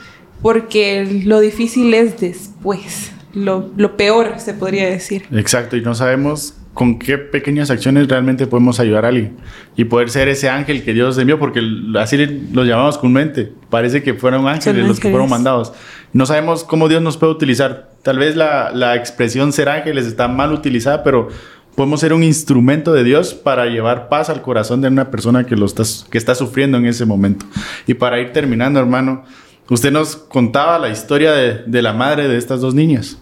porque lo difícil es después, lo, lo peor se podría decir. Exacto, y no sabemos con qué pequeñas acciones realmente podemos ayudar a alguien y poder ser ese ángel que Dios envió, porque así los llamamos comúnmente. Parece que fueron ángeles los que fueron mandados. No sabemos cómo Dios nos puede utilizar. Tal vez la, la expresión ser ángeles está mal utilizada, pero podemos ser un instrumento de Dios para llevar paz al corazón de una persona que, lo está, que está sufriendo en ese momento. Y para ir terminando, hermano, usted nos contaba la historia de, de la madre de estas dos niñas.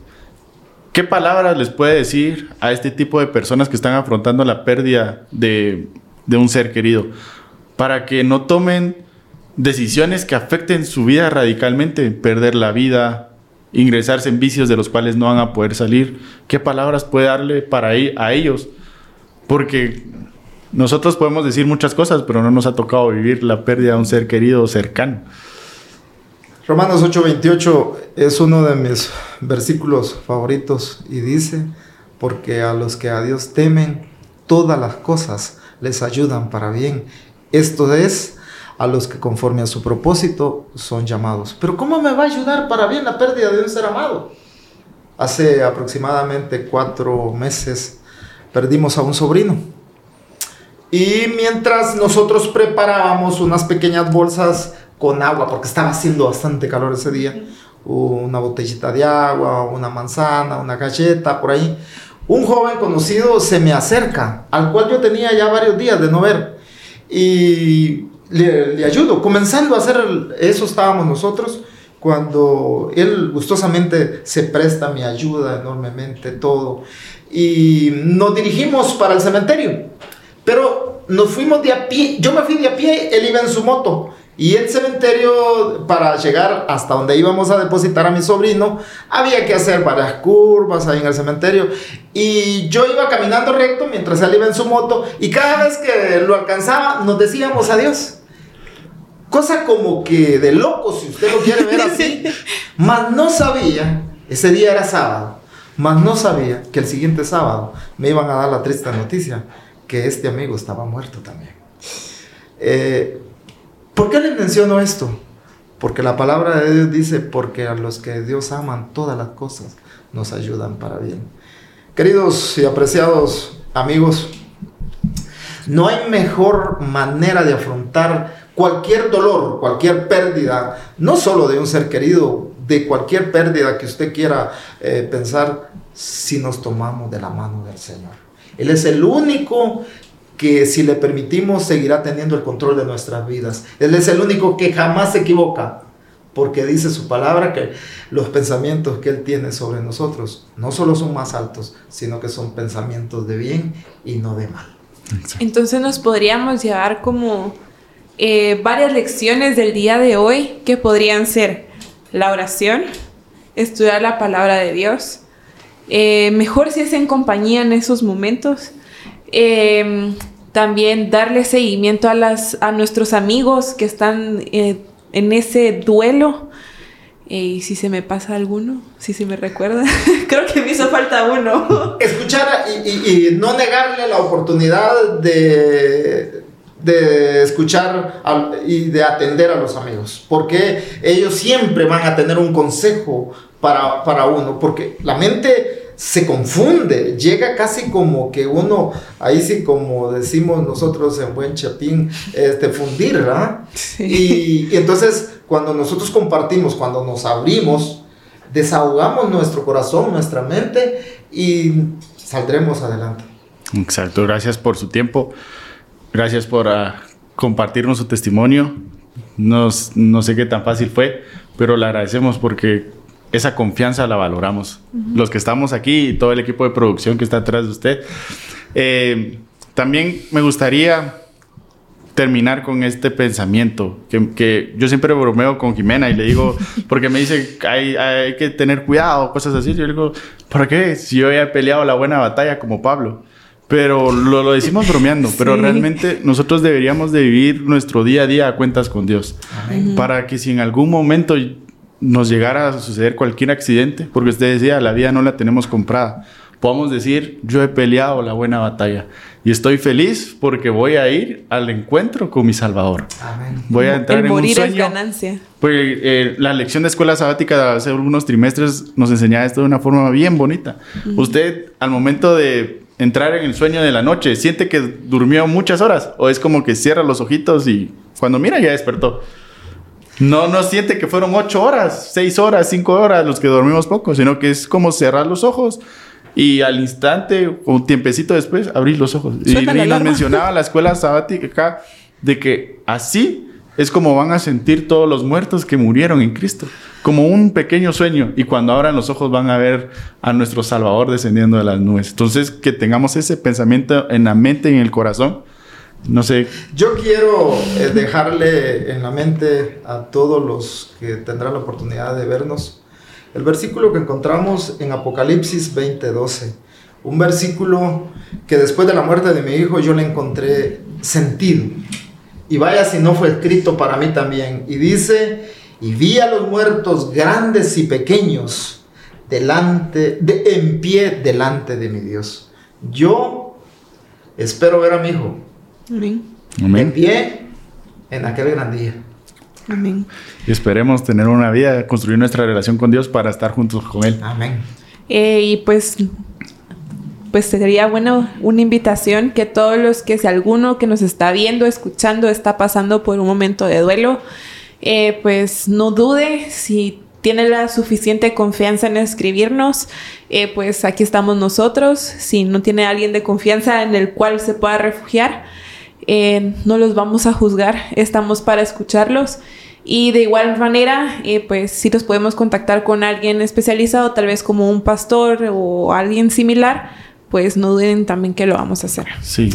¿Qué palabras les puede decir a este tipo de personas que están afrontando la pérdida de, un ser querido? Para que no tomen decisiones que afecten su vida radicalmente, perder la vida, ingresarse en vicios de los cuales no van a poder salir. ¿Qué palabras puede darle para a ellos? Porque nosotros podemos decir muchas cosas, pero no nos ha tocado vivir la pérdida de un ser querido cercano. Romanos 8:28 es uno de mis versículos favoritos y dice, porque a los que a Dios temen, todas las cosas les ayudan para bien. Esto es, a los que conforme a su propósito son llamados. Pero ¿cómo me va a ayudar para bien la pérdida de un ser amado? Hace aproximadamente cuatro meses perdimos a un sobrino. Y mientras nosotros preparábamos unas pequeñas bolsas con agua, porque estaba haciendo bastante calor ese día, una botellita de agua, una manzana, una galleta, por ahí, un joven conocido se me acerca, al cual yo tenía ya varios días de no ver, y le, le ayudo, comenzando a hacer el- eso estábamos nosotros, cuando él gustosamente se presta mi ayuda enormemente, todo, y nos dirigimos para el cementerio. Pero nos fuimos de a pie, yo me fui de a pie, él iba en su moto. Y el cementerio, para llegar hasta donde íbamos a depositar a mi sobrino, había que hacer varias curvas ahí en el cementerio. Y yo iba caminando recto mientras él iba en su moto. Y cada vez que lo alcanzaba, nos decíamos adiós. Cosa como que de loco, si usted lo quiere ver así. Mas no sabía, ese día era sábado, mas no sabía que el siguiente sábado me iban a dar la triste noticia que este amigo estaba muerto también. Eh, ¿Por qué les menciono esto? Porque la palabra de Dios dice, porque a los que Dios aman, todas las cosas nos ayudan para bien. Queridos y apreciados amigos, no hay mejor manera de afrontar cualquier dolor, cualquier pérdida, no solo de un ser querido, de cualquier pérdida que usted quiera eh, pensar, si nos tomamos de la mano del Señor. Él es el único que si le permitimos seguirá teniendo el control de nuestras vidas. Él es el único que jamás se equivoca, porque dice su palabra que los pensamientos que Él tiene sobre nosotros no solo son más altos, sino que son pensamientos de bien y no de mal. Entonces nos podríamos llevar como eh, varias lecciones del día de hoy que podrían ser la oración, estudiar la palabra de Dios, eh, mejor si es en compañía en esos momentos, eh, también darle seguimiento a, las, a nuestros amigos que están en ese duelo. Y si se me pasa alguno, si se me recuerda, creo que me hizo falta uno. Escuchar y, y no negarle la oportunidad de, de escuchar y de atender a los amigos, porque ellos siempre van a tener un consejo para, para uno, porque la mente se confunde, llega casi como que uno, ahí sí como decimos nosotros en buen chapín, este, fundir, ¿verdad? Y, y, entonces cuando nosotros compartimos, cuando nos abrimos, desahogamos nuestro corazón, nuestra mente y saldremos adelante. Exacto, gracias por su tiempo. Gracias por uh, compartirnos su testimonio. Nos, no sé qué tan fácil fue, pero le agradecemos porque esa confianza la valoramos. Uh -huh. Los que estamos aquí y todo el equipo de producción que está atrás de usted. Eh, también me gustaría terminar con este pensamiento que, que, yo siempre bromeo con Jimena y le digo, porque me dice hay, hay que tener cuidado, cosas así. Yo le digo, ¿para qué? Si yo he peleado la buena batalla como Pablo. Pero lo, lo decimos bromeando, sí. pero realmente nosotros deberíamos de vivir nuestro día a día a cuentas con Dios. Amén. Para que si en algún momento nos llegara a suceder cualquier accidente, porque usted decía, la vida no la tenemos comprada, podamos decir, yo he peleado la buena batalla y estoy feliz porque voy a ir al encuentro con mi Salvador. Amén. Voy a entrar El en un morir sueño. es ganancia. Pues eh, la lección de escuela sabática hace algunos trimestres nos enseñaba esto de una forma bien bonita. Uh -huh. Usted al momento de entrar en el sueño de la noche, siente que durmió muchas horas o es como que cierra los ojitos y cuando mira ya despertó. No, no siente que fueron ocho horas, seis horas, cinco horas los que dormimos poco, sino que es como cerrar los ojos y al instante, un tiempecito después, abrir los ojos. y, y nos mencionaba la escuela sabática de que así es como van a sentir todos los muertos que murieron en Cristo, como un pequeño sueño. Y cuando abran los ojos van a ver a nuestro Salvador descendiendo de las nubes. Entonces, que tengamos ese pensamiento en la mente y en el corazón no sé. Yo quiero eh, dejarle en la mente a todos los que tendrán la oportunidad de vernos el versículo que encontramos en Apocalipsis 20:12. Un versículo que después de la muerte de mi hijo yo le encontré sentido. Y vaya si no fue escrito para mí también. Y dice, y vi a los muertos grandes y pequeños delante, de, en pie delante de mi Dios. Yo espero ver a mi hijo Amén. Amén. En pie en aquel gran día. Amén. Y esperemos tener una vida, construir nuestra relación con Dios para estar juntos con Él. Amén. Eh, y pues, pues sería bueno una invitación que todos los que si alguno que nos está viendo, escuchando, está pasando por un momento de duelo, eh, pues no dude si tiene la suficiente confianza en escribirnos, eh, pues aquí estamos nosotros. Si no tiene alguien de confianza en el cual se pueda refugiar, eh, no los vamos a juzgar, estamos para escucharlos. Y de igual manera, eh, pues si los podemos contactar con alguien especializado, tal vez como un pastor o alguien similar, pues no duden también que lo vamos a hacer. Sí,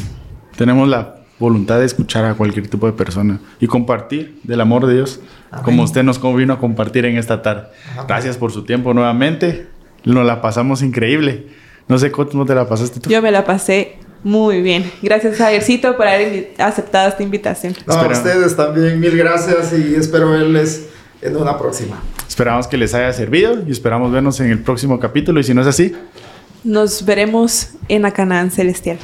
tenemos la voluntad de escuchar a cualquier tipo de persona y compartir del amor de Dios, Amén. como usted nos vino a compartir en esta tarde. Amén. Gracias por su tiempo nuevamente, nos la pasamos increíble. No sé cómo te la pasaste tú. Yo me la pasé muy bien. Gracias, Javiercito, por haber aceptado esta invitación. No, a ustedes también, mil gracias y espero verles en una próxima. Esperamos que les haya servido y esperamos vernos en el próximo capítulo. Y si no es así, nos veremos en la Canaán Celestial.